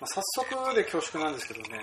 まあ早速で恐縮なんですけどね、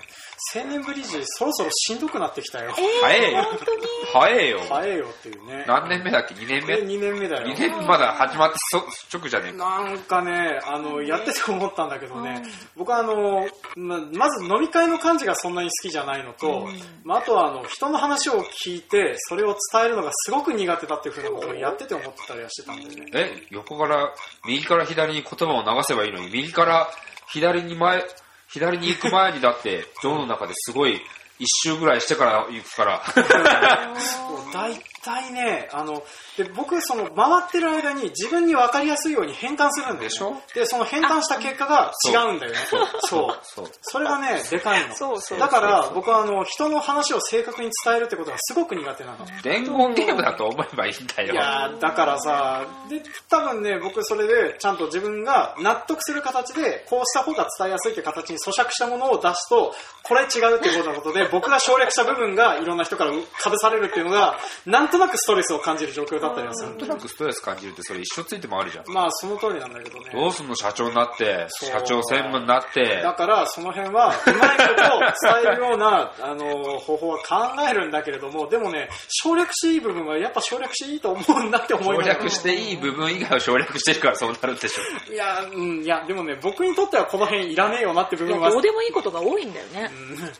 青年ブリッジそろそろしんどくなってきたよ。早えよ。本当に？早えよ。早えよっていうね。何年目だっけ ?2 年目？2年目だよ。2年まだ始まってそ直じゃねえか。なんかね、あの、やってて思ったんだけどね、僕はあの、ままず飲み会の感じがそんなに好きじゃないのと、まあ、あとはあの、人の話を聞いて、それを伝えるのがすごく苦手だっていうふうなことをやってて思ってたりはしてたんでね。え、横から、右から左に言葉を流せばいいのに、右から左に前、左に行く前にだって、ジョーの中ですごい、一周ぐらいしてから行くから。大体ね、あの、で僕、その、回ってる間に自分に分かりやすいように変換するんだよ、ね。でしょ？で、その変換した結果が違うんだよね。そう。そう。それがね、でかいの。そうそうだから、僕はあの、人の話を正確に伝えるってことがすごく苦手なの。伝言ゲームだと思えばいいんだよ。いやーだからさ、で、多分ね、僕それで、ちゃんと自分が納得する形で、こうした方が伝えやすいって形に咀嚼したものを出すと、これ違うってことなことで、僕が省略した部分がいろんな人からかぶされるっていうのが、なんとなくストレスを感じる状況だったりはするなんとなくストレス感じるってそれ一生ついてもあるじゃん。まあ、その通りなんだけどね。どうすんの？社長になって、社長専務になってだ、から、その辺は、うまいことを伝えるような、あの、方法は考えるんだけれども、でもね、省略していい部分はやっぱ省略していいと思うんだって思い省略していい部分以外を省略してるからそうなるんでしょ。いや、うん、いや、でもね、僕にとってはこの辺いらねえよなって部いや分は、どうでもいいことが多いんだよね。うん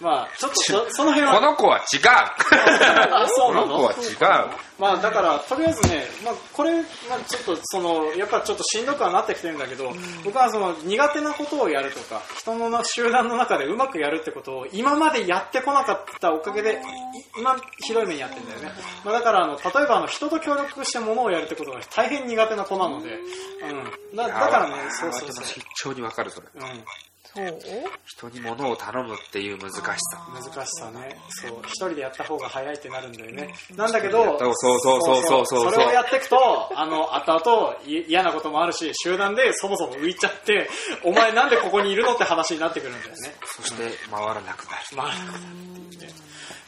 まあ、ちょっとそ その辺は、この子は違うあそうなこの子のは違うまあ、だから、とりあえずね、まあ、これ、まあ、ちょっと、その、やっぱちょっとしんどくはなってきてるんだけど、僕はその、苦手なことをやるとか、人のな集団の中でうまくやるってことを、今までやってこなかったおかげで、い今、ひどい目にやってるんだよね。まあ、だから、あの、例えば、あの、人と協力してものをやるってことが大変苦手な子なので、うん。だだからね、そうそうそう。非常にわかるそれ。うん。人に物を頼むっていう難しさ。難しさね。そう。一人でやった方が早いってなるんだよね。なんだけど、そうそうそうそうそうそうそれをやっていくと、あの、後々い嫌なこともあるし、集団でそもそも浮いちゃって、お前なんでここにいるのって話になってくるんだよね。そして回らなくなる。まあ、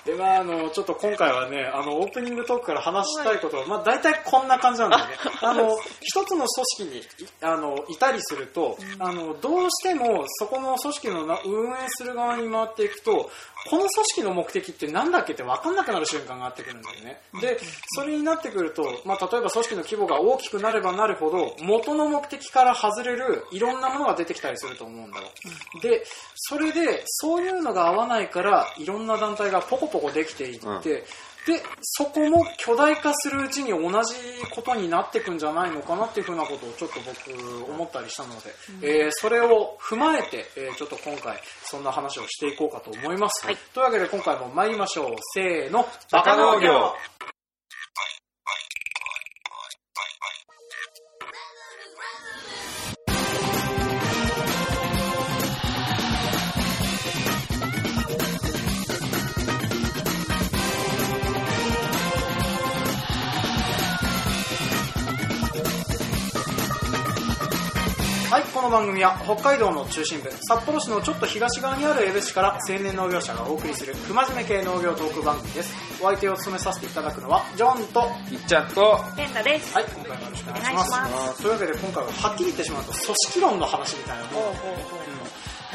で、まあ、あの、ちょっと今回はね、あの、オープニングトークから話したいことは、まあ、大体こんな感じなんだよね。あの、一つの組織に、いあの、いたりすると、あの、どうしても、そこの組織のな運営する側に回っていくと、この組織の目的って何だっけって分かんなくなる瞬間があってくるんだよね。で、それになってくると、まあ、例えば組織の規模が大きくなればなるほど、元の目的から外れるいろんなものが出てきたりすると思うんだよ。で、それで、そういうのが合わないから、いろんな団体がポコポコできていって、で、そこも巨大化するうちに同じことになっていくんじゃないのかなっていうふうなことをちょっと僕思ったりしたので、えーそれを踏まえて、えーちょっと今回そんな話をしていこうかと思います。はいというわけで今回も参りましょう。せーの、バカ農業この番組は北海道の中心部、札幌市のちょっと東側にある江部市から青年農業者がお送りする不真面目系農業トーク番組です。お相手を務めさせていただくのは、ジョンと、いっちゃんと、ペンダです。はい、今回もよろしくお願いします。というわけで今回ははっきり言ってしまうと組織論の話みたいなもの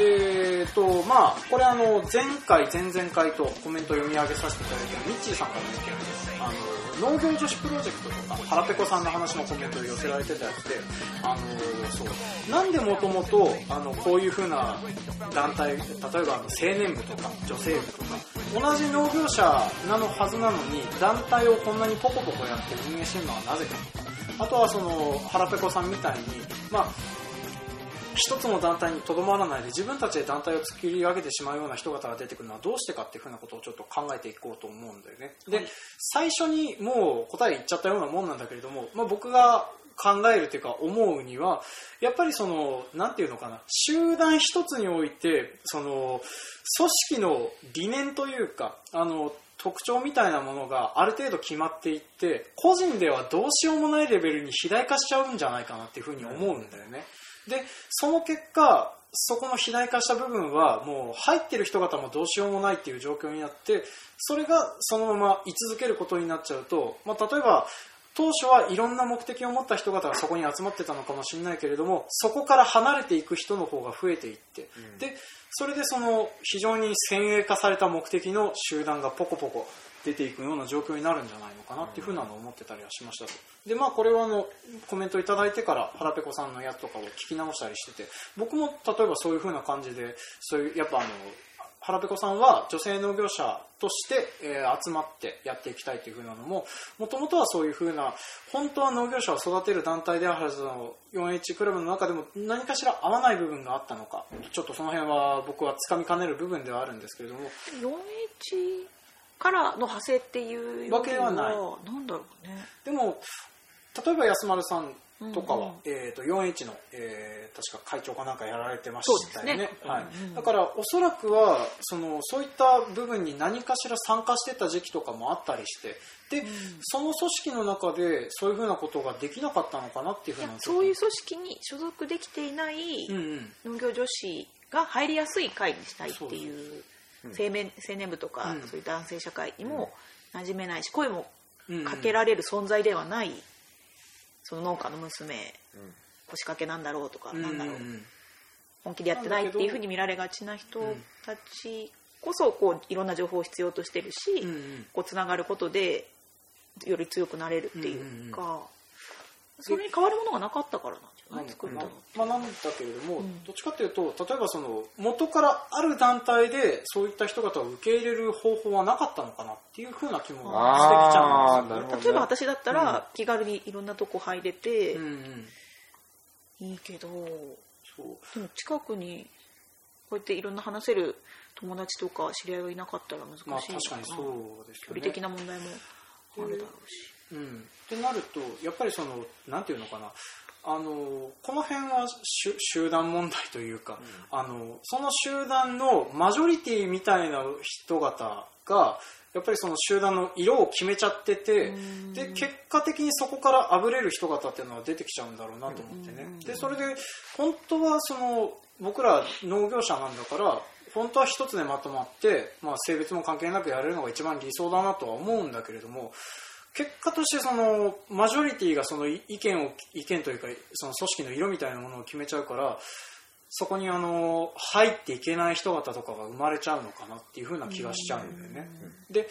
えっと、まあ、これあの、前回、前々回とコメント読み上げさせていただいてるミッチーさんからの意見で。あの、農業女子プロジェクトとか、腹ペコさんの話のコメントを寄せられてたやつで、あの、そう、なんでもともと、あの、こういう風な団体、例えばあの青年部とか、女性部とか、同じ農業者なのはずなのに、団体をこんなにポコポコやって運営してるのはなぜかとか、あとはその、腹ペコさんみたいに、まあ、一つの団体にとどまらないで自分たちで団体を作り上げてしまうような人方が出てくるのはどうしてかっていうふうなことをちょっと考えていこうと思うんだよね。で、最初にもう答え言っちゃったようなもんなんだけれども、まあ、僕が考えるというか思うには、やっぱりその、なんていうのかな、集団一つにおいて、その、組織の理念というか、あの、特徴みたいなものがある程度決まっていって、個人ではどうしようもないレベルに肥大化しちゃうんじゃないかなっていうふうに思うんだよね。で、その結果、そこの肥大化した部分はもう入ってる人方もどうしようもないっていう状況になって、それがそのまま居続けることになっちゃうと、まあ、例えば、当初はいろんな目的を持った人々がそこに集まってたのかもしれないけれどもそこから離れていく人の方が増えていって、でそれでその非常に先鋭化された目的の集団がポコポコ出ていくような状況になるんじゃないのかなっていうふうなのを思ってたりはしましたと。でまあこれはあのコメントいただいてから腹ペコさんのやつとかを聞き直したりしてて僕も例えばそういうふうな感じでそういうやっぱあの腹ペコさんは女性農業者として、えー集まってやっていきたいというふうなのももともとはそういうふうな本当は農業者を育てる団体であるはずの 4H クラブの中でも何かしら合わない部分があったのかちょっとその辺は僕はつかみかねる部分ではあるんですけれども。4H からの派生っていうわけではない。なんだろうね。でも例えば安丸さんとかは、うん。うんえー、と 4H の、えー確か会長かなんかやられてましたよね。ね。はい。うんうんだからおそらくはそのそういった部分に何かしら参加してた時期とかもあったりしてで、その組織の中でそういうふうなことができなかったのかなっていうふいうやなそういう組織に所属できていないうんうん。農業女子が入りやすい会にしたいっていう青年青年部とか、うん。そういう男性社会にも馴染めないし声もかけられる存在ではないその農家の娘、腰掛けなんだろうとか、うんなんだろう。本気でやってないっていうふうに見られがちな人たちこそこういろんな情報を必要としてるし、こうつながることでより強くなれるっていうか、それに変わるものがなかったからなんじゃない？なん。作ったの。まあ、なんだけれども、うん。どっちかっていうと例えばその元からある団体でそういった人々を受け入れる方法はなかったのかなっていうふうな気もしてきちゃうんですよね。例えば私だったら気軽にいろんなとこ入れてうんうんいいけど、そうでも近くにこうやっていろん。な話せる友達とか知り合いがいなかったら難しいまあ確かにそう。ですよね距離的な問題もあるだろうし。うん、ってなるとやっぱりそのなんていうのかな。あのこの辺は集集団問題というか、あのその集団のマジョリティみたいな人方がやっぱりその集団の色を決めちゃっててうん。で結果的にそこからあぶれる人方っていうのは出てきちゃうんだろうなと思ってね。うん。でそれで本当はその僕ら農業者なんだから本当は一つでまとまって、まあ、性別も関係なくやれるのが一番理想だなとは思うんだけれども結果としてそのマジョリティがその意見を意見というかその組織の色みたいなものを決めちゃうからそこにあの入っていけない人方とかが生まれちゃうのかなっていうふうな気がしちゃうんだよね。で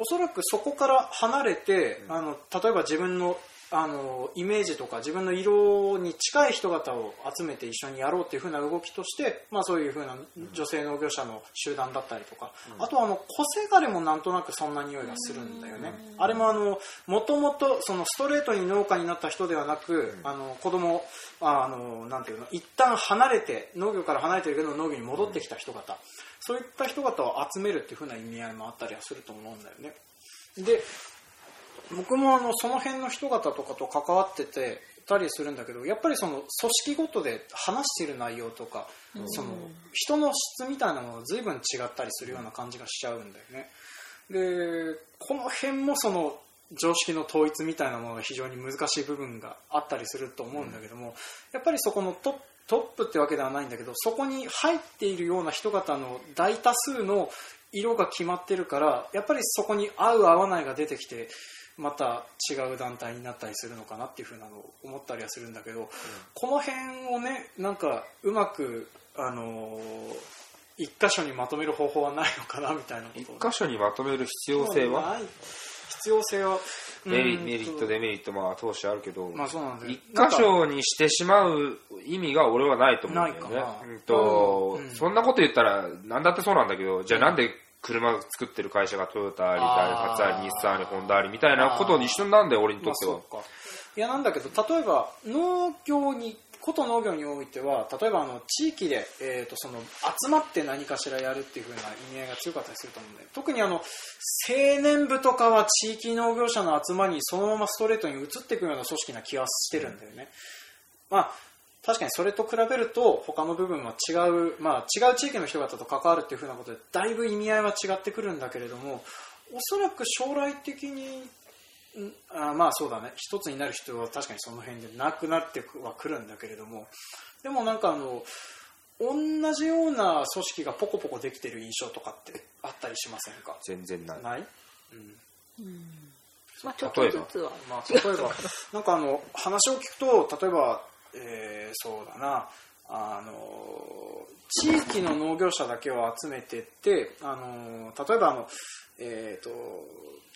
おそらくそこから離れてあの例えば自分のあのイメージとか自分の色に近い人方を集めて一緒にやろうっていう風な動きとして、まあ、そういう風な女性農業者の集団だったりとか、あとはあの個性枯れもなんとなくそんな匂いがするんだよね、あれもあのもともとそのストレートに農家になった人ではなく、あの子供ああのなんていうの一旦離れて農業から離れてるけど農業に戻ってきた人方、そういった人方を集めるっていう風な意味合いもあったりはすると思うんだよね。で僕もあのその辺の人方とかと関わっててたりするんだけどやっぱりその組織ごとで話している内容とか、その人の質みたいなものが随分違ったりするような感じがしちゃうんだよね。でこの辺もその常識の統一みたいなものが非常に難しい部分があったりすると思うんだけども、やっぱりそこのトップトップってわけではないんだけどそこに入っているような人方の大多数の色が決まってるからやっぱりそこに合う合わないが出てきてまた違う団体になったりするのかなっていうふうなのを思ったりはするんだけど、この辺をねなんかうまくあのー一箇所にまとめる方法はないのかなみたいなこと。一を箇所にまとめる必要性は？必要性はメリうんメリットデメリットまあ投資あるけど、まあそうなん一箇所にしてしまう意味が俺はないと思うんだよね。ないかな。うんとうん。そんなこと言ったら何だってそうなんだけど、じゃあなんで車作ってる会社がトヨタあり、ダイハツあり、日産あり、ホンダありみたいなことに一緒なんだよ、俺にとっては。まあいやなんだけど例えば農業にこと農業においては例えばあの地域で、えー、とその集まって何かしらやるっていう風な意味合いが強かったりすると思うんだよ。特にあの青年部とかは地域農業者の集まりにそのままストレートに移っていくような組織な気がしてるんだよね、まあ確かにそれと比べると他の部分は違う、まあ、違う地域の人方と関わるっていう風なことでだいぶ意味合いは違ってくるんだけれどもおそらく将来的にんあまあそうだね。一つになる人は確かにその辺でなくなってはくるんだけれどもでもなんかあの同じような組織がポコポコできてる印象とかってあったりしませんか？全然ない。ない、うん、まあちょっとずつは。まあ、例えば、なんかあの、話を聞くと、例えば、えーそうだな、あの、地域の農業者だけを集めてって、あの、例えばあの、えっ、と、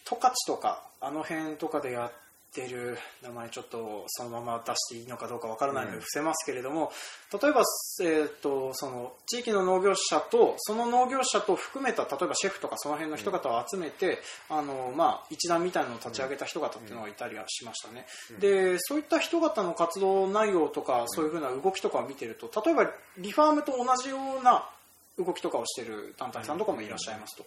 十勝とか、あの辺とかでやってる名前ちょっとそのまま出していいのかどうかわからないのでうん。伏せますけれども、例えば、えー、とその地域の農業者とその農業者と含めた例えばシェフとかその辺の人方を集めて、あのまあ、一団みたいなのを立ち上げた人方っていうのがいたりはしましたね、でそういった人方の活動内容とかそういうふうな動きとかを見てると例えばリファームと同じような動きとかをしている団体さんとかもいらっしゃいますと。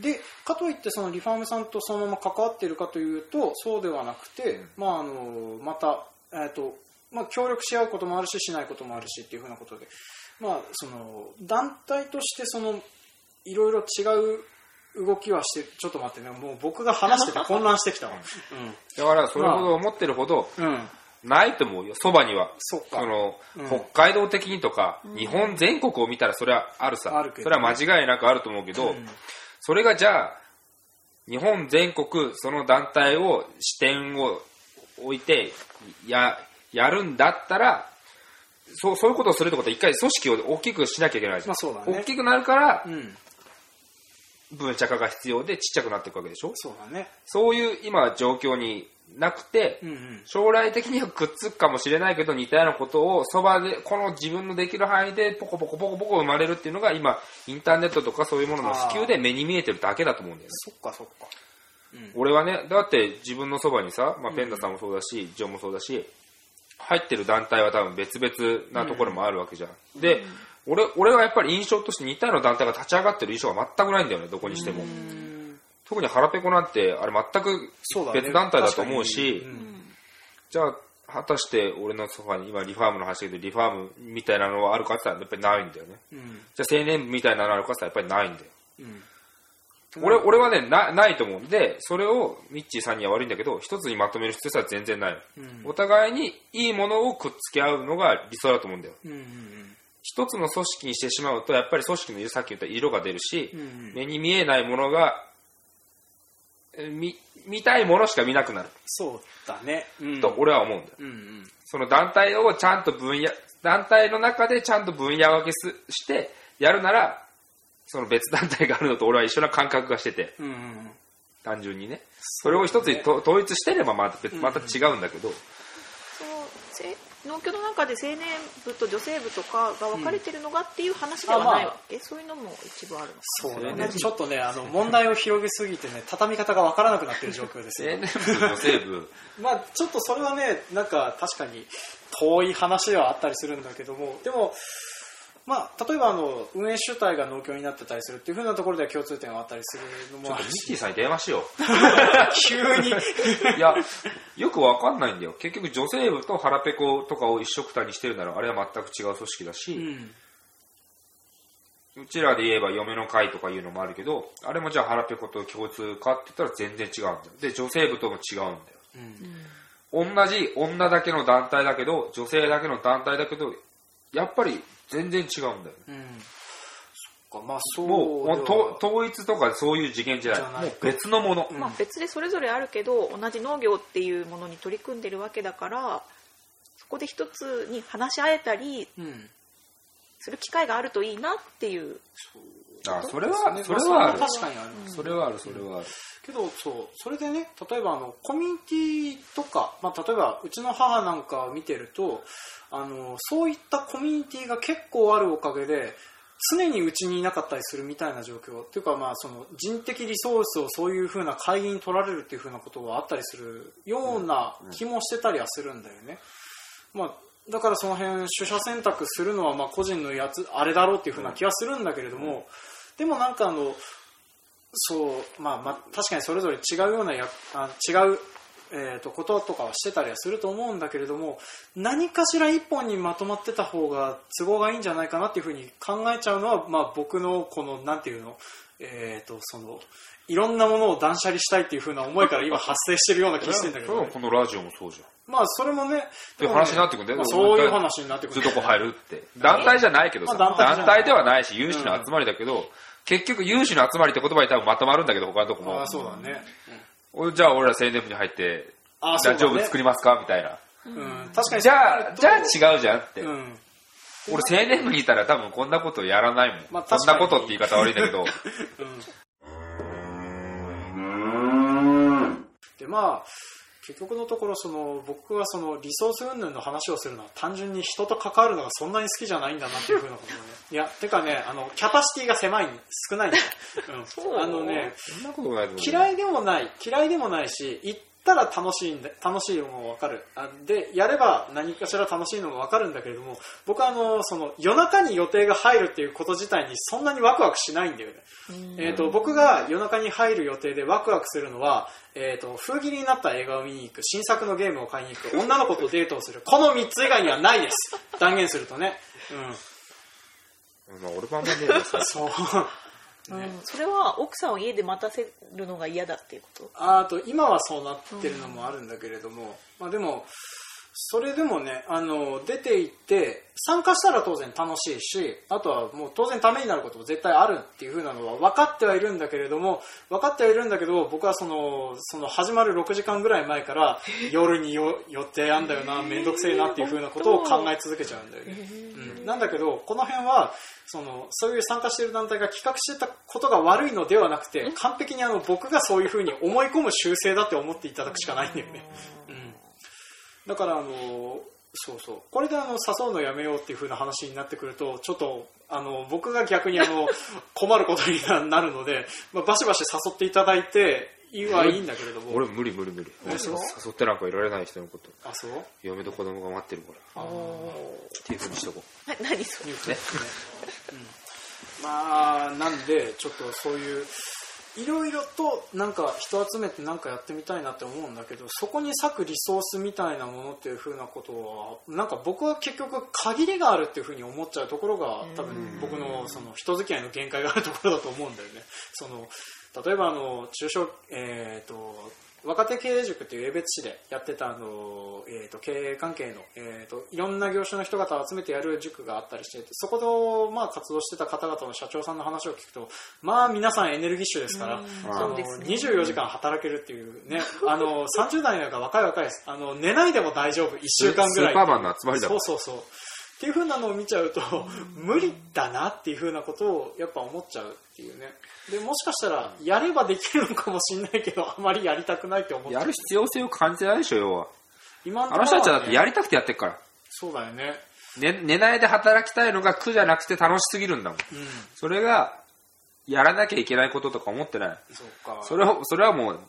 でかといってそのリファームさんとそのまま関わっているかというとそうではなくて、まあ、あのまた、えーとまあ、協力し合うこともあるししないこともあるしっていうふうなことで、まあ、その団体としてそのいろいろ違う動きはしてちょっと待ってねもう僕が話してて混乱してきたわ。だからそれほど思ってるほどうん、うん、ないと思うよ、そばには。そっかその、うん北海道的にとか、日本全国を見たらそれはあるさ。あるけどそれは間違いなくあると思うけど、うんそれがじゃあ、日本全国その団体を、視点を置いて、や、やるんだったら、そう、そういうことをするってことは一回組織を大きくしなきゃいけないじゃん。まあそうだね大きくなるから、うん、分社化が必要でちっちゃくなっていくわけでしょ？そうだね。そういう今状況になくて、うんうん。将来的にはくっつくかもしれないけど似たようなことをそばでこの自分のできる範囲でポコポコポコポコ生まれるっていうのが今インターネットとかそういうものの普及で目に見えてるだけだと思うんだよね。そっかそっか。俺はねだって自分のそばにさ、まあ、ペンダさんもそうだし、ジョンもそうだし入ってる団体は多分別々なところもあるわけじゃん、で俺俺はやっぱり印象として似たような団体が立ち上がってる印象が全くないんだよねどこにしても特に腹ペコなんてあれ全く別団体だと思うし、じゃあ、果たして俺のソファに今リファームの話だけど、リファームみたいなのはあるかって言ったらやっぱりないんだよね。うん。じゃあ青年部みたいなのあるかって言ったらやっぱりないんだよ。うん。俺俺はねな、ないと思う。んで、それをミッチーさんには悪いんだけど、一つにまとめる必要性は全然ない。うん。お互いにいいものをくっつけ合うのが理想だと思うんだよ。うんうん一つの組織にしてしまうと、やっぱり組織のさっき言った色が出るし、うんうん。目に見えないものが、え見見たいものしか見なくなる、そうだね。うん。と俺は思うんだよ。うんうん。その団体をちゃんと分野、団体の中でちゃんと分野分けすしてやるなら、その別団体があるのと俺は一緒な感覚がしてて、うんうん単純にね。それを一つにと統一してればまた別また違うんだけど、そのせ農協の中で青年部と女性部とかが分かれてるのがっていう話ではないわけ、そういうのも一部あるのかそうだね。ちょっとね、あの、問題を広げすぎてね、畳み方がわからなくなってる状況ですよ。青年部、女性部、まあちょっとそれはね、なんか確かに遠い話ではあったりするんだけども、でも、まあ例えばあの、運営主体が農協になってたりするっていう風なところでは共通点があったりするのもあるちょっとミッキーし、さんに電話しよ急に。う。いや、よくわかんないんだよ。結局女性部と腹ペコとかを一緒くたにしてるなら、あれは全く違う組織だし、うんうちらで言えば嫁の会とかいうのもあるけど、あれもじゃあ腹ペコと共通かって言ったら全然違うんだよ。で、女性部とも違うんだよ。うん同じ女だけの団体だけど、女性だけの団体だけど、やっぱり全然違うんだよ。うんそっか、まあそうもうと統一とかそういう次元じゃない。じゃないもう別のもの。うんまあ、別でそれぞれあるけど同じ農業っていうものに取り組んでるわけだからそこで一つに話し合えたりうんする機会があるといいなっていうあそれは、ねそれはあるま。確かにある、それはある、それはある。けどそうそれでね例えばあのコミュニティとか、まあ、例えばうちの母なんかを見てるとあのそういったコミュニティが結構あるおかげで常にうちにいなかったりするみたいな状況っていうかまあその人的リソースをそういうふうな会議に取られるっていうふうなことがあったりするような気もしてたりはするんだよね。まあだからその辺取捨選択するのはまあ個人のやつあれだろうっていうふうな気はするんだけれども、でもなんかあのそうまあまあ確かにそれぞれ違うようなやあ違う、えー、とこととかはしてたりはすると思うんだけれども何かしら一本にまとまってた方が都合がいいんじゃないかなっていうふうに考えちゃうのは、まあ、僕のこのなんていうの,、えー、とそのいろんなものを断捨離したいっていうふうな思いから今発生してるような気してんだけど、ね、このラジオもそうじゃん。まあそれもねっていう話になってくんだよまあ、そういう話になってくる。ずっとこ入るって。団体じゃないけどさ、まあ団体ではないし、有志の集まりだけど、結局有志の集まりって言葉に多分まとまるんだけど、他のとこも。ああ。そうだね、おじゃあ俺ら青年部に入ってあそうだね。ラジオ部作りますか？みたいな。うん、確かに。じゃあじゃあ違違うじゃんって、うん。俺青年部にいたら多分こんなことやらないもん、まあこんなことって言い方悪いんだけど。で、まあ、結局のところ、その、僕はその、リソース云々の話をするのは単純に人と関わるのがそんなに好きじゃないんだなっていうふうなことをね。いや、てかね、あの、キャパシティが狭い、少ないんだううん。あのね、嫌いでもない嫌いでもないし行ったら楽しいんで楽しいのも分かる。あでやれば何かしら楽しいのも分かるんだけれども僕はあのその夜中に予定が入るっていうこと自体にそんなにワクワクしないんだよね、えー、と僕が夜中に入る予定でワクワクするのは、えー、と封切りになった映画を見に行く新作のゲームを買いに行く女の子とデートをするこの3つ以外にはないです。断言するとね、うん、まあ、俺もあんまねえけどさそううん。それは奥さんを家で待たせるのが嫌だっていうこと？あと今はそうなってるのもあるんだけれども、まあ、でもそれでもねあの出て行って参加したら当然楽しいしあとはもう当然ためになることも絶対あるっていう風なのは分かってはいるんだけれども分かってはいるんだけど僕はそのその始まる6時間ぐらい前から 夜によ予定あんだよな面倒くせえなっていう風なことを考え続けちゃうんだよね。うん、なんだけどこの辺はそのそういう参加している団体が企画してたことが悪いのではなくて完璧にあの僕がそういう風に思い込む習性だって思っていただくしかないんだよね、うん、だからあのそうそう。これであの誘うのやめようっていう風な話になってくるとちょっとあの僕が逆にあの 困ることになるので、まあ、バシバシ誘っていただいていいはいいんだけれども。俺無理無理無理。誘ってなんかいられない人のこと。あそう？嫁と子供が待ってるから。っていうふうにしとこう。な何それ？いうことですね、うん、まあなんでちょっとそういういろいろとなんか人集めてなんかやってみたいなって思うんだけどそこに割くリソースみたいなものっていうふうなことはなんか僕は結局限りがあるっていうふうに思っちゃうところが多分僕のその人付き合いの限界があるところだと思うんだよね。その例えばあの中小、えー、と若手経営塾っていう江別市でやってたあの、えー、と経営関係の、えー、といろんな業種の人々を集めてやる塾があったりしてそこで、まあ、活動してた方々の社長さんの話を聞くとまあ皆さんエネルギッシュですから、あのそうですね。24時間働けるっていうねあの30代なんか若い若いです。あの寝ないでも大丈夫。1週間ぐらい。スーパーマンの集まりだもそうんそうそうっていう風なのを見ちゃうと無理だなっていう風なことをやっぱ思っちゃうっていうね。でもしかしたらやればできるのかもしれないけどあまりやりたくないって思っちゃうやる必要性を感じてないでしょ要は。今あの人たちはだってやりりたくてやってるから。そうだよね。寝寝ないで働きたいのが苦じゃなくて楽しすぎるんだもん。うん。それがやらなきゃいけないこととか思ってない。そそれをそれはもう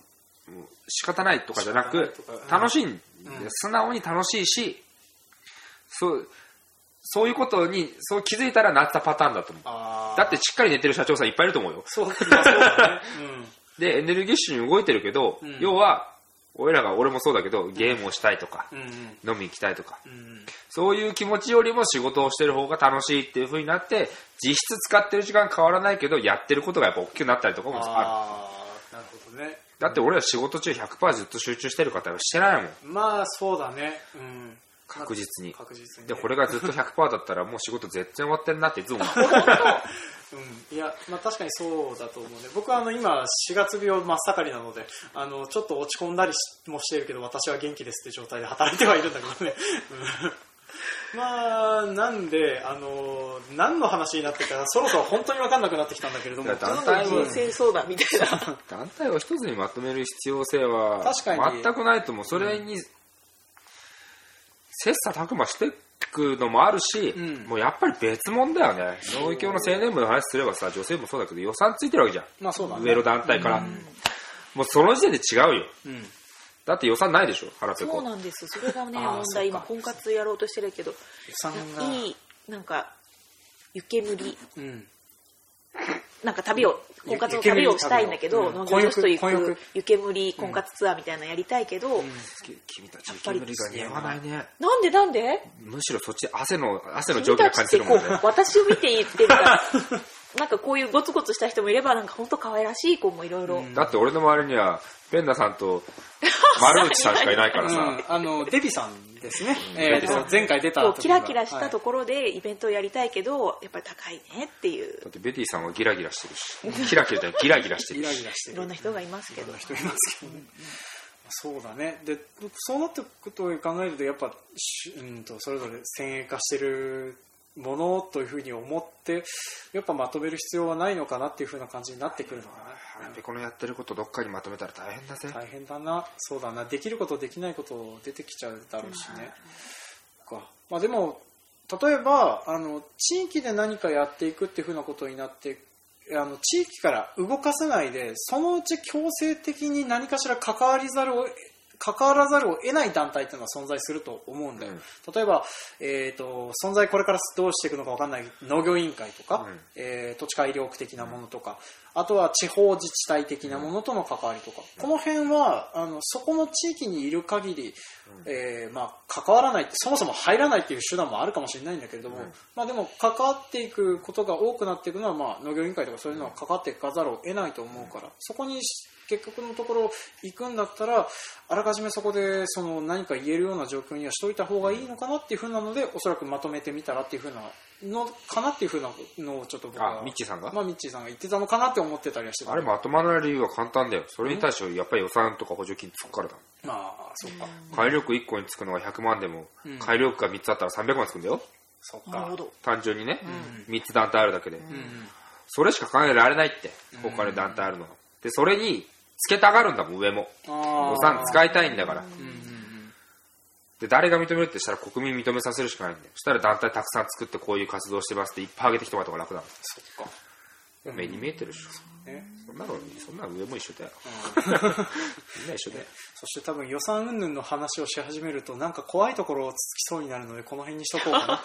仕方ないとかじゃなくなうん。楽しいうん。素直に楽しいしそうそういうことにそう気づいたらなったパターンだと思う。だってしっかり寝てる社長さんいっぱいいると思うよ。そう,、まあ、そうだね、でエネルギッシュに動いてるけど、うん。要は俺らが俺もそうだけどゲームをしたいとか、うん、うん。うん飲み行きたいとか。うん。そういう気持ちよりも仕事をしてる方が楽しいっていう風になって実質使ってる時間変わらないけどやってることがやっぱ大きくなったりとかもある。なるほどね。だって俺ら仕事中100%ずっと集中してる方はしてないもん。まあそうだね。うん確実に。確実に。でこれがずっと100%だったらもう仕事絶対終わってんなっていつも思ううん、いや、まあ、確かにそうだと思うね。僕はあの今4月病真っ盛りなのであのちょっと落ち込んだりしもしているけど私は元気ですって状態で働いてはいるんだけどね、うん。まあなんであの何の話になってからそろそろ本当に分かんなくなってきたんだけれども団人体は生相談みたいな。団体を一つにまとめる必要性は確かに。全くないと思う。それに切磋琢磨していくのもあるし、うん。もうやっぱり別物だよね。農協の青年部の話すればさ女性もそうだけど予算ついてるわけじゃん。まあそうだね。上の団体から、もうその時点で違うよ。うん。だって予算ないでしょ腹ペコ。そうなんですそれがね問題。今婚活やろうとしてるけど。予算が。いいなんか湯煙。うん。なんか旅をゆ婚活の旅をしたいんだけど、うん。農業女子と行く湯煙婚活ツアーみたいなのやりたいけど、君たちやっぱり煙が似合わないねなんでなんで？むしろそっち汗の汗の君た蒸気が感じてるもんね。私を見て言ってるから なんかこういうゴツゴツした人もいればなんか本当可愛らしい子もいろいろ。だって俺の周りにはペンダさんと 丸内さんしかいないからさ、うん、あのデビさんですね、うん。えーと前回出たこう時キラキラしたところでイベントをやりたいけどやっぱり高いねっていう。だってベティさんはギラギラしてる。しキラキラじゃないギラギラしてギる。しラギラしてる。いろんな人がいますけど人いますけどねそうだね。でそうなっていくことを考えるとやっぱしうんとそれぞれ先鋭化してるものというふうに思ってやっぱまとめる必要はないのかなっていうふうな感じになってくるのか腹ペコのやってることどっかにまとめたら大変だぜ。な大変だな。そうだな。できることできないこと出てきちゃうだろうしね、か。まあ、でも例えばあの地域で何かやっていくっていうふうなことになってあの地域から動かせないでそのうち強制的に何かしら関わりざるを関わらざるを得ない団体っていうのは存在すると思うんだよ、うん。例えば、えー、と存在これからどうしていくのか分かんない農業委員会とか、うん。えー土地改良区的なものとか、あとは地方自治体的なものとの関わりとか、この辺はあのそこの地域にいる限り、えーまあ、関わらないってそもそも入らないっていう手段もあるかもしれないんだけれども、うん。まあ、でも関わっていくことが多くなっていくのは、まあ、農業委員会とかそういうのは関わっていかざるを得ないと思うから、そこに結局のところ行くんだったらあらかじめそこでその何か言えるような状況にはしといた方がいいのかなっていうふうなのでおそらくまとめてみたらっていうふうなのかなっていうふうなのをちょっと僕はあミッチーさんが？まあ、ミッチーさんが言ってたのかなって思ってたりはしてた。あれまとまらない理由は簡単だよ。それに対してやっぱり予算とか補助金つくからだまあそうか。改良区1個につくのが100万でも、うん。改良区が3つあったら300万つくんだよ。そうか。なるほど。単純にね、う3つ団体あるだけで、うん。それしか考えられないって。他に団体あるのは。でそれにつけたがるんだもん上も。あ予算使いたいんだから。で誰が認めるってしたら国民認めさせるしかないんだよ。そしたら団体たくさん作ってこういう活動してますっていっぱい上げてきてもらった方が楽だもんそっか。目に見えてるでしょね。そんなのそんなの上も一緒だよ。うん。みんな一緒だよ。そして多分予算云々の話をし始めるとなんか怖いところをつきそうになるのでこの辺にしとこうかな。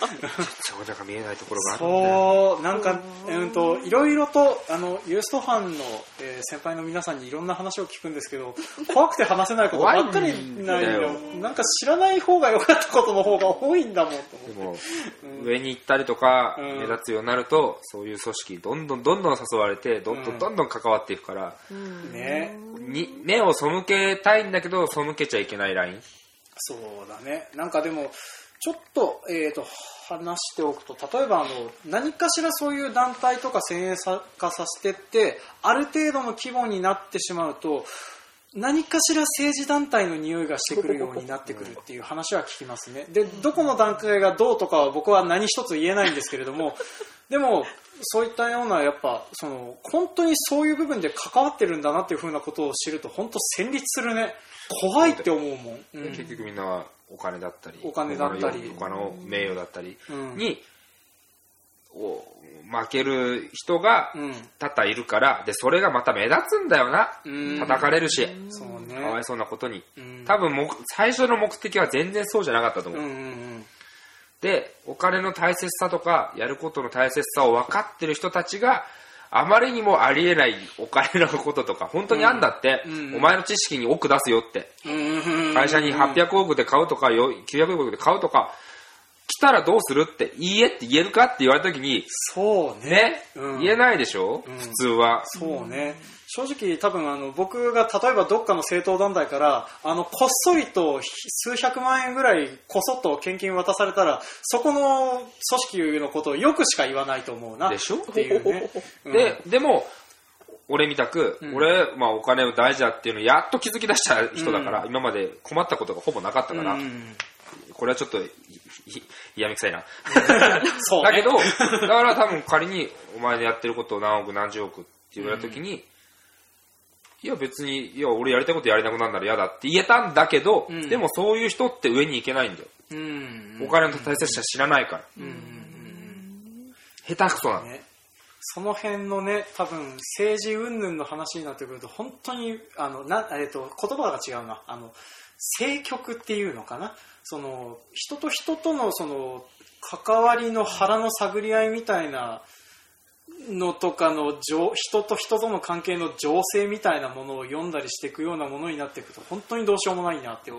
そうなんか見えないところがあるんそうなんかうんといろいろとあのユーストファンの、えー先輩の皆さんにいろんな話を聞くんですけど怖くて話せないことばっかりないよ。よなんか知らない方が良かったことの方が多いんだもんとで思って。も、上に行ったりとか、うん。目立つようになると、そういう組織、どんどんどんどん誘われて、どんどんどんどんどんどん関わっていくから、ねに目を背けたいんだけど、背けちゃいけないライン。そうだねなんかでもちょっと,、えー、と話しておくと例えばあの何かしらそういう団体とか先鋭化させてってある程度の規模になってしまうと何かしら政治団体の匂いがしてくるようになってくるっていう話は聞きますね。でどこの段階がどうとかは僕は何一つ言えないんですけれども でもそういったようなやっぱその本当にそういう部分で関わってるんだなっていうふうなことを知ると本当戦慄するね。怖いって思うもん、うん。結局みんなはお金だったり、お金だったり。他の名誉だったりうん。に、お負ける人がうん。多々いるから、で、それがまた目立つんだよな。うん。叩かれるし、そうね。かわいそうなことに。うん。多分目、最初の目的は全然そうじゃなかったと思う。うんうんうん。で、お金の大切さとか、やることの大切さを分かってる人たちが、あまりにもありえないお金のこととか、本当にあんだって、うん。お前の知識に億出すよって、うん。会社に800億で買うとか、よ900億で買うとか、来たらどうするって、いいえって言えるかって言われた時に、そうね。ね、うん。言えないでしょ、うん。普通は。そうね。正直多分あの僕が例えばどっかの政党団体からあのこっそりと数百万円ぐらいこそっと献金渡されたらそこの組織のことをよくしか言わないと思うな。でしょ？っていうね、うん。で、でも、俺みたく、うん。俺、まあお金を大事だっていうのをやっと気づき出した人だから、うん。今まで困ったことがほぼなかったから、うんこれはちょっと嫌みくさいな。そうねだけど、だから多分仮にお前でやってることを何億何十億って言われた時に、いや別に、いや俺やりたいことやりたくなんなら嫌だって言えたんだけど、うんでもそういう人って上に行けないんだよ。うんお金の大切さ知らないから。うん下手くそなの。ね、その辺のね多分政治云々の話になってくると本当にあのな、えっと言葉が違うなあの政局っていうのかなその人と人とのその関わりの腹の探り合いみたいなのとかの情人と人との関係の情勢みたいなものを読んだりしていくようなものになっていくと本当にどうしようもないなって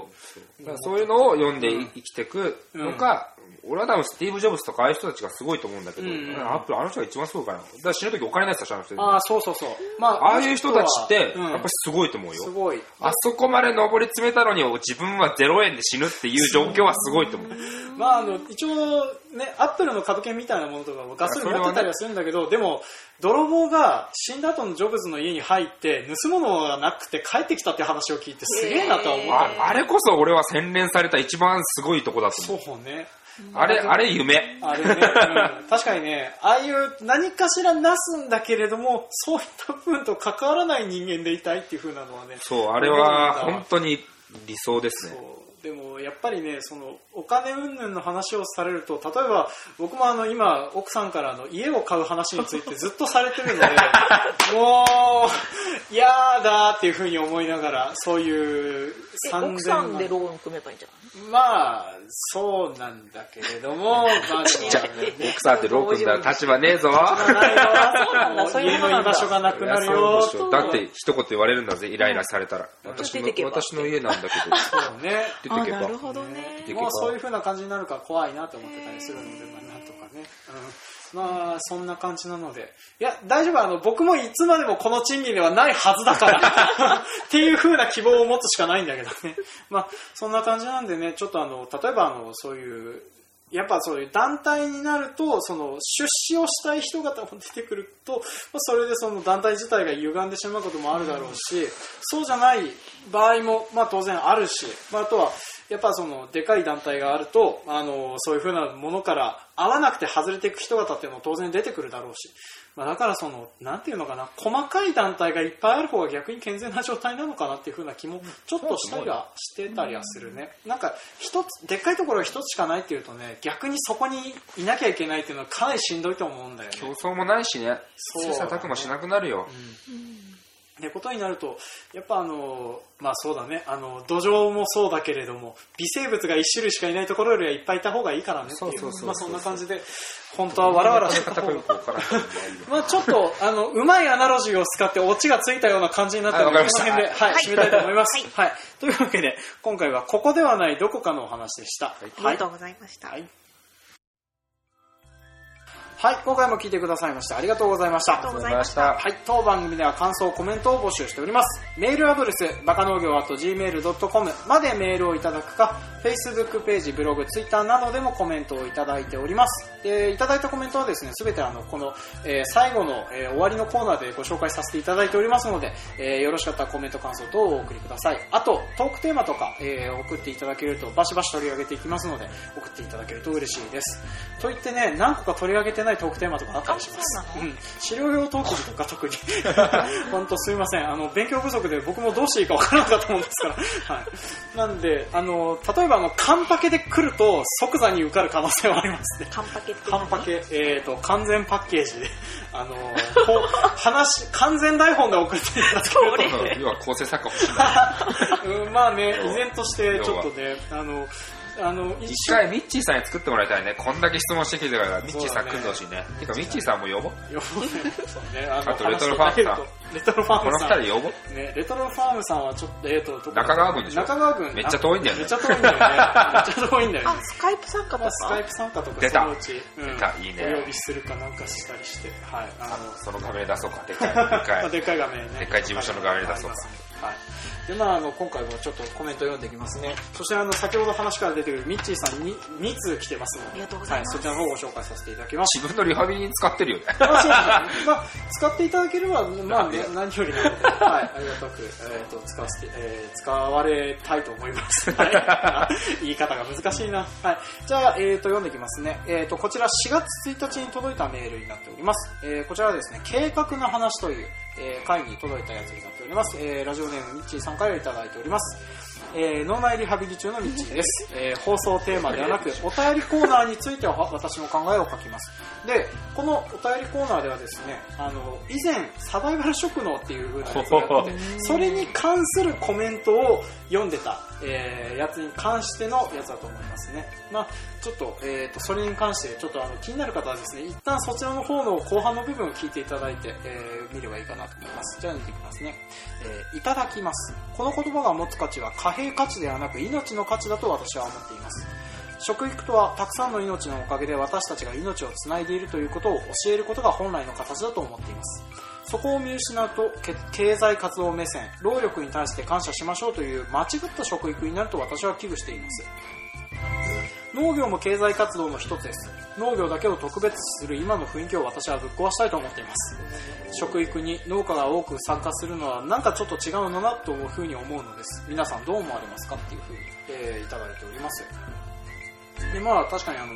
そういうのを読んで生きていくのか、俺は多分スティーブ・ジョブズとかああいう人たちがすごいと思うんだけど、うんうんアップルあの人が一番すごいかな。だから死ぬ時お金ないってたし、あの人。ああ、そうそうそう。まあ、ああいう人たちって、うんやっぱりすごいと思うよ。すごい。あそこまで上り詰めたのに自分は0円で死ぬっていう状況はすごいと思う。まあ、あの、一応、ね、アップルの株券みたいなものとかもがっつり持ってたりはするんだけど、でも、泥棒が死んだ後のジョブズの家に入って、盗むものがなくて帰ってきたって話を聞いて、すげえなとは思ったよ。ああれこそ俺は洗練された一番すごいとこだと思う。そうね。あれ、あれ夢。あれね、うん確かにね、ああいう何かしらなすんだけれども、そういった部分と関わらない人間でいたいっていう風なのはね。そう、あれは本当に理想ですね。そうでもやっぱりねそのお金云々の話をされると例えば僕もあの今奥さんからあの家を買う話についてずっとされてるので もう嫌だっていうふうに思いながらそういうえ3000奥さんでローン組めばいいんじゃない？まあそうなんだけれども、まあ、じゃあ、奥さんってロー君だ立場ねえぞ。ないよ。そうなんだそういう家もの居場所がなくなるよだって一言言われるんだぜ、イライラされたら。私の出てけば私の家なんだけど。そうね出てけばあなるほどね。でもうそういう風な感じになるから怖いなと思ってたりするので、まあ、なんとかね、うん、まあそんな感じなので。いや大丈夫。あの僕もいつまでもこの賃金ではないはずだから。っていう風な希望を持つしかないんだけどね。まあそんな感じなんでね。ちょっとあの例えばあのそういうやっぱそういう団体になるとその出資をしたい人方も出てくるとまそれでその団体自体が歪んでしまうこともあるだろうしそうじゃない場合もまあ当然あるし、まあ、あとはやっぱそのでかい団体があるとあのそういうふうなものから合わなくて外れていく人方っていうのも当然出てくるだろうし、まあ、だからそのなんていうのかな細かい団体がいっぱいある方が逆に健全な状態なのかなっていうふうな気もちょっとしたりはしてたりはするね、なんか一つでっかいところが一つしかないっていうとね逆にそこにいなきゃいけないっていうのはかなりしんどいと思うんだよね。競争もないしね。そう。切磋琢磨しなくなるよ。ってことになるとやっぱあのまあそうだねあの土壌もそうだけれども微生物が一種類しかいないところよりはいっぱいいた方がいいからねっていうまあそんな感じで本当はわらわらしてた方がまあちょっとあのうまいアナロジーを使ってオチがついたような感じになったのではいこの辺で、はいはい。締めたいと思います、はい。というわけで今回はここではないどこかのお話でした、ありがとうございました、はいはい、今回も聞いてくださいましてありがとうございましたありがとうございましたはい、当番組では感想、コメントを募集しております。メールアドレス、バカ農業 .gmail.com までメールをいただくか、Facebook ページ、ブログ、Twitter などでもコメントをいただいております。で、いただいたコメントはですね、すべてあの、この、えー最後の、えー終わりのコーナーでご紹介させていただいておりますので、えーよろしかったらコメント、感想等をお送りください。あと、トークテーマとか、えー送っていただけると、バシバシ取り上げていきますので、送っていただけると嬉しいです。と言ってね、何個か取り上げてないトークテーマとかあったりします。うん。資料用トークとか特に。本当すいません。あの勉強不足で僕もどうしていいかわからなかったもんですから、はい、なんであの例えばあのカンパケで来ると即座に受かる可能性はありますね。カンパケってカンパケ、えー、と完全パッケージで。あのこう話完全台本で送っていただけると。要は構成作家欲しいな。うんまあね依然としてちょっとねあのあの一回ミッチーさんに作ってもらいたいね。こんだけ質問してきてから、ミッチーさん組んでほしいね。てか、ミッチーさんも呼ぼう。よそうねあとレトロファームさんレトロファーこのムさん二人呼ぼう。ね、レトロファームさんはちょっと、えっ、と、中川郡でしょ？中川郡。めっちゃ遠いんだよねめっちゃ遠いんだよね。めっちゃ遠いんだよねあ。スカイプ参加とかスカイプ参加とか出たそのうち、うん、出たいいねお呼びするかなんかしたりして、はい。あの、その画面出そうか。でかい。でか でっかい画面ね。でっかい事務所の画面で出そうかはい。で、まあ、あの、今回もちょっとコメント読んでいきますね。そして、あの、先ほど話から出てくるミッチーさんに2通来てますので、ありがとうございますはい、そちらの方をご紹介させていただきます。自分のリハビリに使ってるよね。ま あ、そうですね。まあ、使っていただければ、まあ、ね、何よりなので、はい、ありがたく、えっ、と、使わせて、えー使われたいと思います。はい。言い方が難しいな。はい。じゃあ、えっ、と、読んでいきますね。えっ、と、こちら4月1日に届いたメールになっております。えーこちらはですね、計画の話という、えー会に届いたやつになっております。えーラジオネームミッチーさんからいただいております。えー脳内リハビリ中のミッチーです、えー放送テーマではなくお便りコーナーについては私の考えを書きますでこのお便りコーナーではですねあの以前サバイバル食能っていう風なやつがあってそれに関するコメントを読んでた、えーやつに関してのやつだと思いますね。まあちょっと,、えー、とそれに関してちょっとあの気になる方はですね一旦そちらの方の後半の部分を聞いていただいて、えー見ればいいかなと思います。じゃあ見ていきますね。えーいただきます。この言葉が持つ価値は貨幣価値ではなく命の価値だと私は思っています食育とはたくさんの命のおかげで私たちが命をつないでいるということを教えることが本来の形だと思っています。そこを見失うと経済活動目線労力に対して感謝しましょうという間違った食育になると私は危惧しています。農業も経済活動の一つです。農業だけを特別視する今の雰囲気を私はぶっ壊したいと思っています。食育に農家が多く参加するのはなんかちょっと違うのなというふうに思うのです。皆さんどう思われますかっていうふうに、えーいただいております。でまあ確かにあの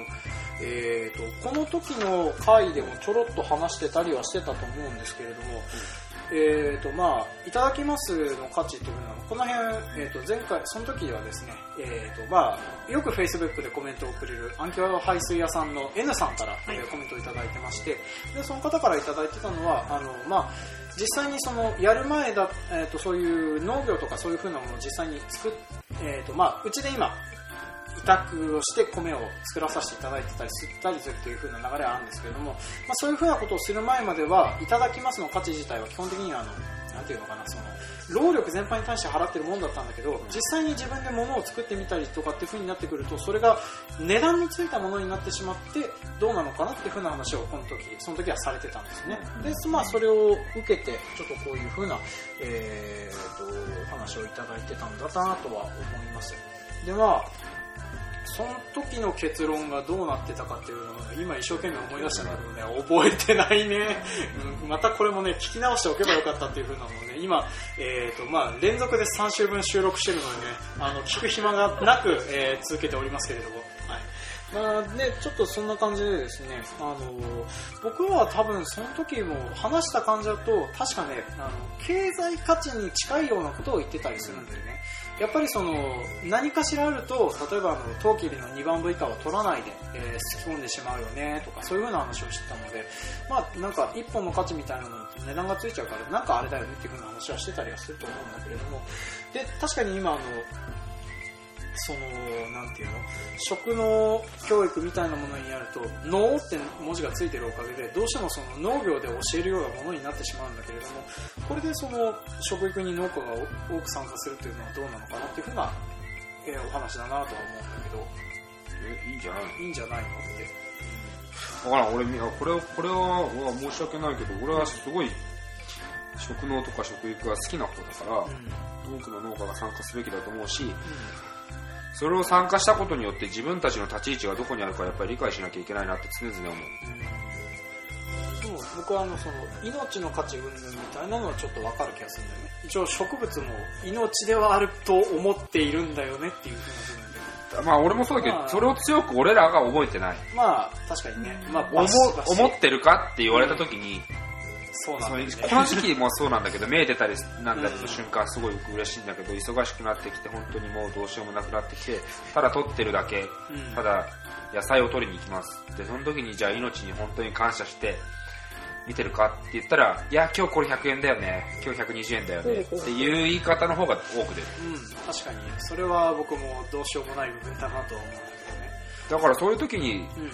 えー、とこの時の回でもちょろっと話してたりはしてたと思うんですけれども、えーとまあ、いただきますの価値っていうのはこの辺、えー、と前回その時はですね、えーとまあ、よく Facebook でコメントをくれるアンキュア排水屋さんの N さんから、えーコメントをいただいてましてでその方からいただいてたのはあの、まあ、実際にそのやる前だ、えー、とそういう農業とかそういう風なものを実際に作っ、えーとまあ、うちで今委託をして米を作らさせていただいてたりすったりするという風な流れはあるんですけれども、まあ、そういう風なことをする前まではいただきますの価値自体は基本的にはあのなんていうのかなその労力全般に対して払ってるもんだったんだけど実際に自分で物を作ってみたりとかっていう風になってくるとそれが値段のついたものになってしまってどうなのかなっていう風な話をこの時その時はされてたんですね。でまあそれを受けてちょっとこういう風な、えー、とお話をいただいてたんだなとは思いますでまあその時の結論がどうなってたかっていうのを今一生懸命思い出したんだけどね、覚えてないね。またこれもね、聞き直しておけばよかったっていう風なのをね、今、えっ、と、まあ、連続で3週分収録してるのでね、あの、聞く暇がなく、えー続けておりますけれども。はい。まあね、ちょっとそんな感じでですね、あの、僕は多分その時も話した感じだと、確かね、あの、経済価値に近いようなことを言ってたりするんだよね。やっぱりその何かしらあると例えばあの陶器での2番部以下は取らないで、えー、すき込んでしまうよねとかそういう風な話をしてたのでまあなんか1本の価値みたいなのって値段がついちゃうからなんかあれだよねっていう風な話はしてたりはすると思うんだけれども。で確かに今あのそのなんていうの？食の教育みたいなものにやると「農」って文字がついてるおかげでどうしてもその農業で教えるようなものになってしまうんだけれどもこれでその食育に農家が多く参加するっていうのはどうなのかなっていうふうな、えーお話だなとは思うんだけどえいいんじゃないいいんじゃないの？ってわからん、俺、これを、これは、申し訳ないけど、俺はすごい、食農とか食育が好きな方だから、多くの農家が参加すべきだと思うし、それを参加したことによって自分たちの立ち位置がどこにあるかやっぱり理解しなきゃいけないなって常々思う。でも僕はあのその命の価値云々みたいなのはちょっとわかる気がするんだよね一応植物も命ではあると思っているんだよねっていうふうな部分でまあ俺もそうだけど、まあそれを強く俺らが覚えてない。まあ確かにね、まあ、思思ってるかって言われた時に、そうなんだよねこの時期もそうなんだけど、目出たりなんだった瞬間すごい嬉しいんだけど、忙しくなってきて、本当にもうどうしようもなくなってきて、ただ取ってるだけ、うんただ野菜を取りに行きます。で、その時にじゃあ命に本当に感謝して、見てるかって言ったら、いや、今日これ100円だよね。今日120円だよね。っていう言い方の方が多く出る。うん、確かにそれは僕もどうしようもない部分だなとは思うんだだからそういう時に、けどね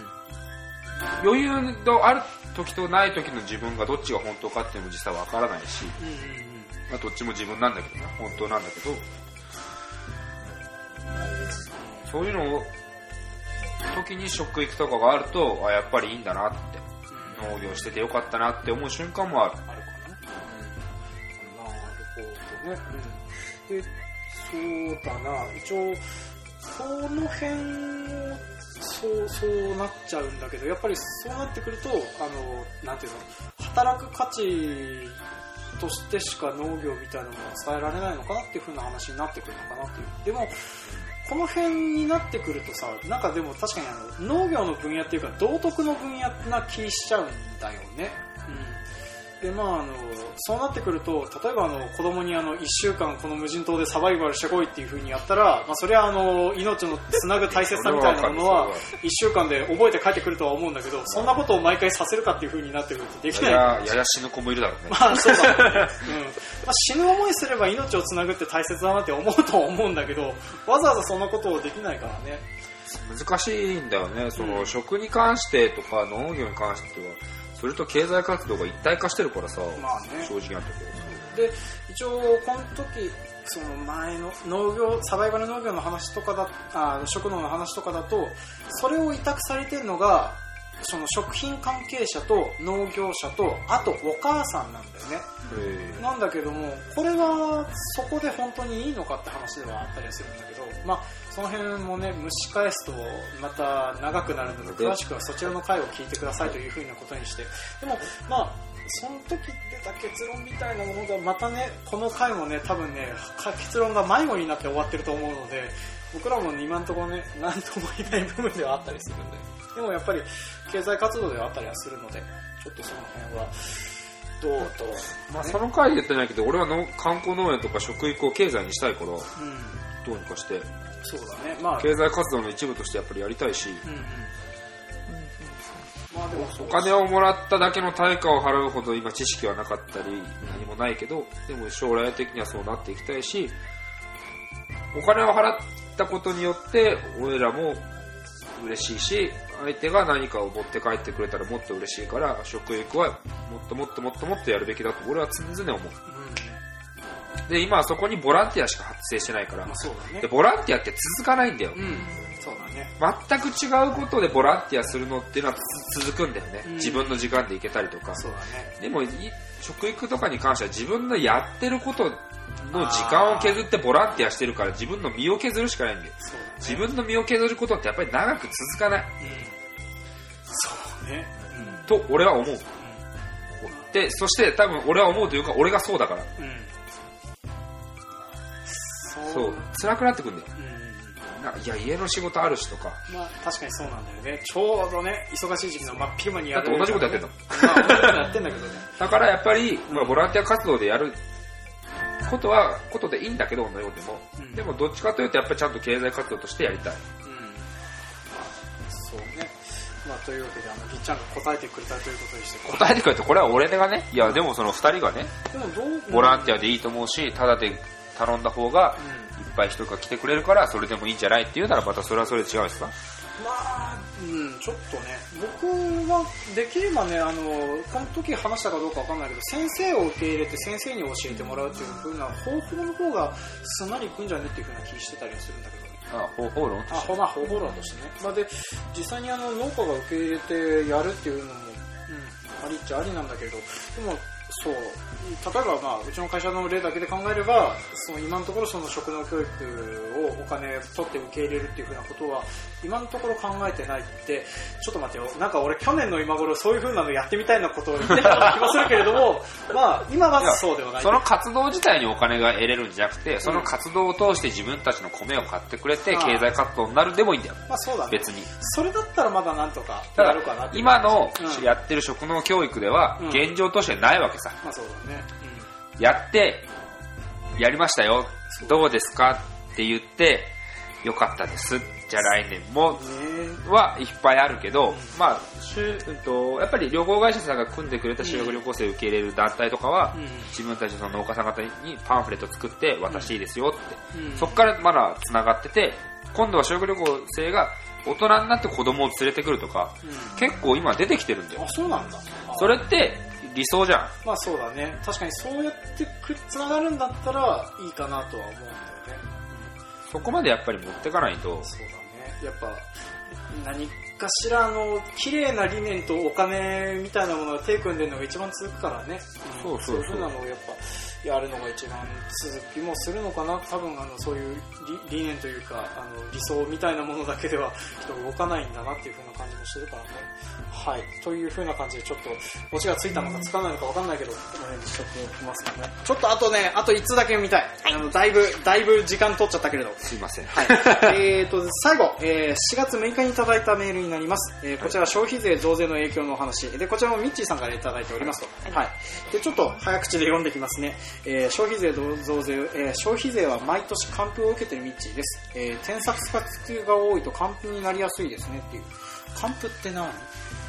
余裕のある時とない時の自分がどっちが本当かっていうのも実際わからないし、うんうんうん。まあ、どっちも自分なんだけどね、本当なんだけど、そういうのを、時に食育とかがあると、あ、やっぱりいいんだなって、農業しててよかったなって思う瞬間もある。あるかな、なるほどね、うん、でそうだな。一応この辺をそうそうなっちゃうんだけどやっぱりそうなってくるとあのなんていうの働く価値としてしか農業みたいなものは伝えられないのかなっていう風な話になってくるのかなっていう。でもこの辺になってくるとさなんかでも確かにあの農業の分野っていうか道徳の分野な気しちゃうんだよね、うん、でまああのそうなってくると例えばあの子供にあの1週間この無人島でサバイバルしてこいっていう風にやったら、まあ、それはあの命のつなぐ大切さみたいなものは1週間で覚えて帰ってくるとは思うんだけどそんなことを毎回させるかっていう風になってくるとできない。いや、やや死ぬ子もいるだろうね。まあそうだね、うん。まあ、死ぬ思いすれば命をつなぐって大切だなって思うとは思うんだけどわざわざそんなことをできないからね。難しいんだよね。その、うん。食に関してとか農業に関しては、それと経済活動が一体化してるからさ、まあね。正直なとこ。で一応この時その前の農業サバイバル農業の話とかだあ食農の話とかだとそれを委託されてるのがその食品関係者と農業者とあとお母さんなんだよね。なんだけどもこれはそこで本当にいいのかって話ではあったりはするんだけどまあその辺もね蒸し返すとまた長くなるので詳しくはそちらの回を聞いてくださいというふうなことにして。でもまあその時出た結論みたいなものがまたねこの回もね多分ね結論が迷子になって終わってると思うので僕らも今のところね何とも言えない部分ではあったりするんで。でもやっぱり経済活動ではあったりはするのでちょっとその辺はどうと、まあ、その回で言ってないけど俺はの観光農園とか食育を経済にしたいからうん。どうにかしてそうだね。まあ経済活動の一部としてやっぱりやりたいし。うんうん。まあでもお金をもらっただけの対価を払うほど今知識はなかったり何もないけどでも将来的にはそうなっていきたいしお金を払ったことによって俺らも嬉しいし相手が何かを持って帰ってくれたらもっと嬉しいから食育はもっともっともっともっとやるべきだと俺は常々思う。うんで今はそこにボランティアしか発生してないから。まあね。でボランティアって続かないんだよ。うん。そうだね。全く違うことでボランティアするのっていうのはつ続くんだよね、うん。自分の時間で行けたりとか。そうだね。でもい食育とかに関しては自分のやってることの時間を削ってボランティアしてるから自分の身を削るしかないんだよ。ね。自分の身を削ることってやっぱり長く続かない。うん。そうね。うんと俺は思う。でそして多分俺は思うというか俺がそうだから。うんうんそう。辛くなってくんだよ。うん。なんかいや家の仕事あるしとか。まあ確かにそうなんだよね。ちょうどね忙しい時期の真っ昼間にやるだって同じことやってんのまあやってんだけどね。だからやっぱり、まあ、ボランティア活動でやることはことでいいんだけど同じことでも、うん。でもどっちかというとやっぱりちゃんと経済活動としてやりたい。うん。まあそうね。まあというわけであのぎっちゃんが答えてくれたということにして答えてくれてこれは俺がね。いやでもその2人がね。でもどうボランティアでいいと思うし、ただで頼んだ方がうんいっぱい人が来てくれるから、それでもいいんじゃないっていうならまたそれはそれで違うんですかまあ、うん、ちょっとね、僕はできればね、あの、この時話したかどうかわかんないけど、先生を受け入れて先生に教えてもらうっていう風な方法の方がすんなりいくんじゃねっていう風な気してたりはするんだけどね。あ方法論あ、ほまあ方法論としてね。まあで、実際にあの農家が受け入れてやるっていうのも、うん、ありっちゃありなんだけど、でも、そう、例えばまあ、うちの会社の例だけで考えれば、その今のところその職能教育をお金取って受け入れるっていうふうなことは、今のところ考えてないって、ちょっと待ってよ、なんか俺去年の今頃そういうふうなのやってみたいなことを言ってたような気もするけれども、まあ、今はそうではない。その活動自体にお金が得れるんじゃなくて、その活動を通して自分たちの米を買ってくれて、経済活動になるでもいいんだよ。まあそうだね。別に。それだったらまだなんとかやるかな今のうんやってる職能教育ではうん現状としてないわけさ。まあそうだね。やって、やりましたよ。どうですかって言って、よかったです。じゃあ来年もはいっぱいあるけど、まあ、しゅうんと、やっぱり旅行会社さんが組んでくれた修学旅行生を受け入れる団体とかは、うん自分たちの農家さん方にパンフレット作って渡していいですよって。うんそっからまだ繋がってて、今度は修学旅行生が大人になって子供を連れてくるとか、うん結構今出てきてるんだよあ、。そうなんだ。あそれって理想じゃん。まあそうだね。確かにそうやってくつながるんだったらいいかなとは思うんだよね。そこまでやっぱり持ってかないと、そうだね。やっぱ、何かしらの綺麗な理念とお金みたいなものが手組んでるのが一番続くからね。そうそうそうそういうふうなのをやっぱやるのが一番続きもするのかな。多分あのそういう理理念というか、あの理想みたいなものだけでは人が動かないんだなっていうふうな感じもするからね。はい。というふうな感じでちょっと、オチがついたのかつかないのかわかんないけど、この辺にしときますかね。ちょっとあとね、あと1つだけ見たい。あの、だいぶ、だいぶ時間取っちゃったけれど。すいません。はい。えーと、最後、えー4月6日にいただいたメールになります。えーこちら消費税増税の影響のお話。で、こちらもミッチーさんからいただいておりますと。はい。で、ちょっと早口で読んできますね。えー消費税増税、えー消費税は毎年還付を受けてるミッチーです。えー、添削が多いと還付になりやすいですねっていう。還付って何？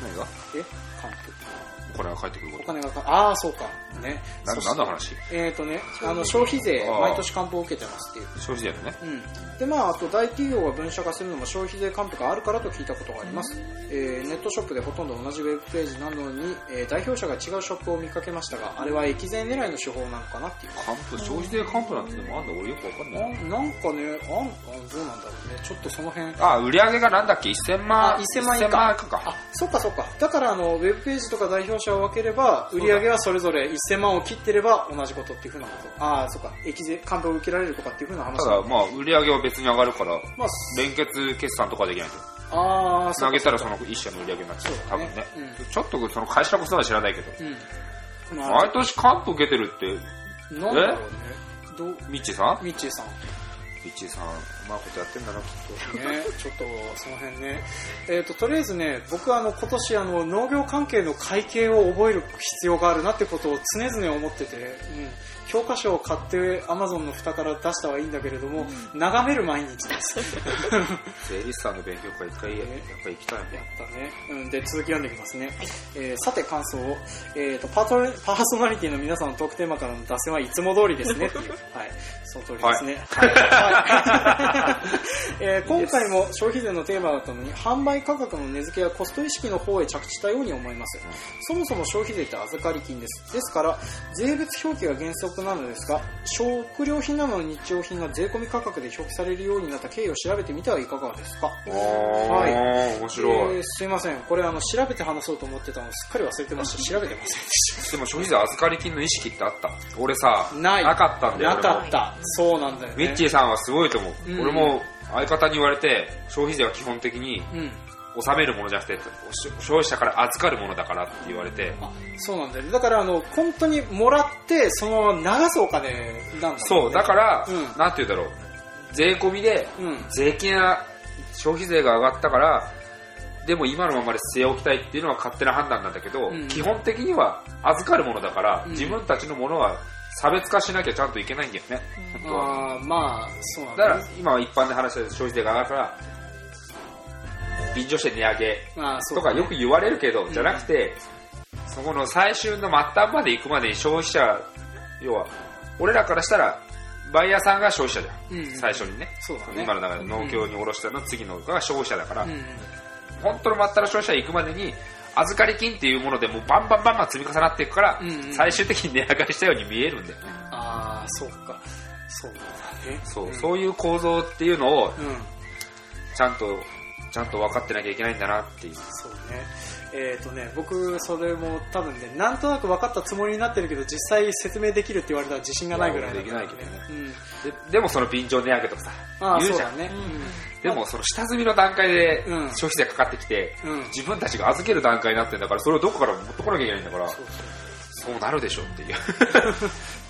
何が？え？還付お金が返ってくるこおと金がかああそうか。ね。何の話？えっ、とねあの消費税毎年還付を受けてますっていう。消費税のね。うん、でまああと大企業が分社化するのも消費税還付があるからと聞いたことがあります、えーネットショップでほとんど同じウェブページなのに、えー代表者が違うショップを見かけましたがあれは駅税狙いの手法なのかなっていう。還付消費税還付なんてでもあんだ俺よくわかんない。ななんかねあんあどうなんだろうね。ちょっとその辺。あ売り上げがなんだっけ？1000万あ1000万以下。1000万以下か。あそっかそっか。だからあのウェブページとか代表者を分ければ売り上げはそれぞれ1000万を切ってれば同じことっていうふうなこと。ああそっか。駅税還付を受けられるとかっていうふうな話。ただまあ売り上げは別に上がるからまあ連結決算とかできないと。ああ投げたらその一社の売り上げになっちゃう。そうだね。多分ね、うん。ちょっとその会社のことは知らないけど。うん、まあ。毎年還付受けてるってなんだろうね。どう？ミッチーさん？ミッチーさん。ミッチーさんうまいことやってんだなきっと。ね、ちょっとその辺ね、えー、ととりあえずね僕はあの今年あの農業関係の会計を覚える必要があるなってことを常々思ってて、うん、教科書を買ってアマゾンの蓋から出したはいいんだけれども、眺める毎日です 税理士さんの勉強会一回やっぱ行きたいやったね。うん、で、続き読んでいきますね。えーさて、感想を。えっ、と、パートレ、パーソナリティの皆さんのトークテーマからの脱線はいつも通りですね。はい。その通りですね。はい。はい えー今回も消費税のテーマだったのに、販売価格の値付けやコスト意識の方へ着地したように思います。そもそも消費税って預かり金です。ですから、税別表記が原則なのですが、食料品などの日用品が税込み価格で表記されるようになった経緯を調べてみてはいかがですか？おー、面白い、えーすいません。これあの調べて話そうと思ってたのすっかり忘れてました。調べてませんでしでも消費税預かり金の意識ってあった？俺さない。かったんだよたなかった。そうなんだよね。ミッチーさんはすごいと思う、うん。俺も相方に言われて消費税は基本的にうん納めるものじゃなくて消費者から預かるものだからって言われて。あそうなんだよね。だからあの本当にもらってそのまま流すお金なんだね。そうだから、うん。なんて言うんだろう。税込みでうん。税金や消費税が上がったからでも今のままで据え置きたいっていうのは勝手な判断なんだけど、うん。基本的には預かるものだから、うん。自分たちのものは差別化しなきゃちゃんといけないんだよね、本当はあーまあそうなんだから今は一般で話してる消費税が上がるから便乗して値上げとかよく言われるけど、ん。じゃなくてそこの最終の末端まで行くまでに消費者要は俺らからしたらバイヤーさんが消費者じゃん、うん。最初にね。そうだね。今の中で農協に卸したの次のが消費者だから、うん本当の末端の消費者に行くまでに預かり金っていうものでもうバンバンバンバン積み重なっていくから、うんうん。最終的に値上がりしたように見えるんだよね。ああそうか。そうだね。そう、ん。そういう構造っていうのをうん。ちゃんとちゃんと分かってなきゃいけないんだなっていうそうね。えっ、とね、僕、それも多分ね、なんとなく分かったつもりになってるけど、実際説明できるって言われたら自信がないぐらいだからいやできないけどねうん。ででもその便乗値上げとかさ言うじゃんそうだね。でもその下積みの段階でうん消費税かかってきて、うん。うん。自分たちが預ける段階になってんだからそれをどこから持ってこなきゃいけないんだからそうそうそうなるでしょっていう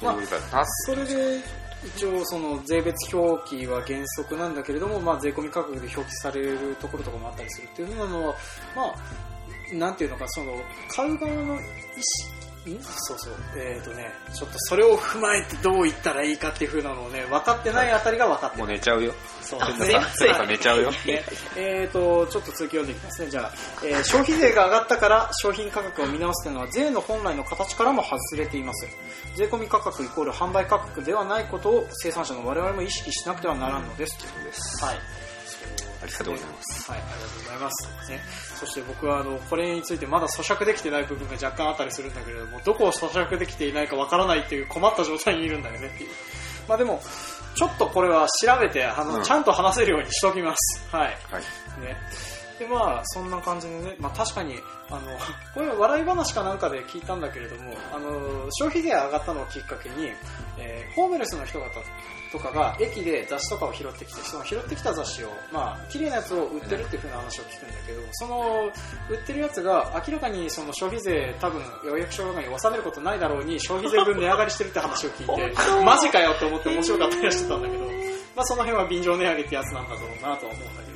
まあ それで、一応その税別表記は原則なんだけれども、まあ、税込み価格で表記されるところとかもあったりするっていうふうなのは、まあ、なんていうのか、その、買う側の意識、そうそう。えっ、とね、ちょっとそれを踏まえてどう言ったらいいかっていうふうなのをね、分かってないあたりが分かってない。もう寝ちゃうよそうあペンダさんペンダさん寝ちゃうよ ね、えーと、ちょっと続き読んでいきますね。じゃあ、えー消費税が上がったから商品価格を見直すというのは税の本来の形からも外れています。税込み価格イコール販売価格ではないことを生産者の我々も意識しなくてはならんのです。そうですはい。ありがとうございますはい、ありがとうございます。ね、そして僕はあのこれについてまだ咀嚼できてない部分が若干あったりするんだけれども、どこを咀嚼できていないかわからないっていう困った状態にいるんだよねっていう。まあでも、ちょっとこれは調べてあの、うんちゃんと話せるようにしときます。はい。はいね。で、まあ、そんな感じでね、まあ確かに、あの、これは笑い話かなんかで聞いたんだけれども、あの、消費税上がったのをきっかけに、えーホームレスの人方とかが駅で雑誌とかを拾ってきて、その拾ってきた雑誌を、まあ、綺麗なやつを売ってるっていう風な話を聞くんだけど、その、売ってるやつが明らかにその消費税多分、予約書とかに納めることないだろうに、消費税分値上がりしてるって話を聞いて、マジかよって思って面白かったりはしてたんだけど、まあ、その辺は便乗値上げってやつなんだろうなとは思うんだけどね。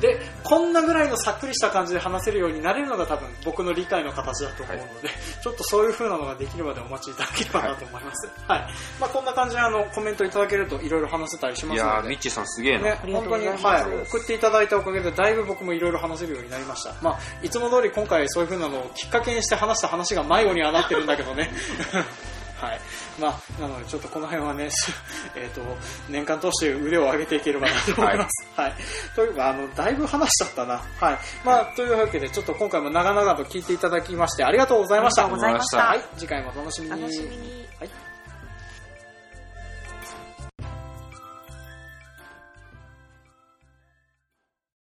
で、こんなぐらいのさっくりした感じで話せるようになれるのが多分僕の理解の形だと思うので、ちょっとそういう風なのができるまでお待ちいただければなと思います。はい。まあ、こんな感じであの、コメントいただけるといろいろ話せたりしまいやー、すので。ミッチーさんすげえな。ね、本当に、はい、送っていただいたおかげで、だいぶ僕もいろいろ話せるようになりました。まあ、いつも通り今回そういう風なのをきっかけにして話した話が迷子にはなってるんだけどね。はい。まあ、なのでちょっとこの辺はね、えっ、と、年間通して腕を上げていければなと思います。はい。というか、あの、だいぶ話しちゃったな。はい。まあ、というわけで、ちょっと今回も長々と聞いていただきまして、ありがとうございました。ありがとうございましたはい。次回もお楽しみに。楽しみにはい。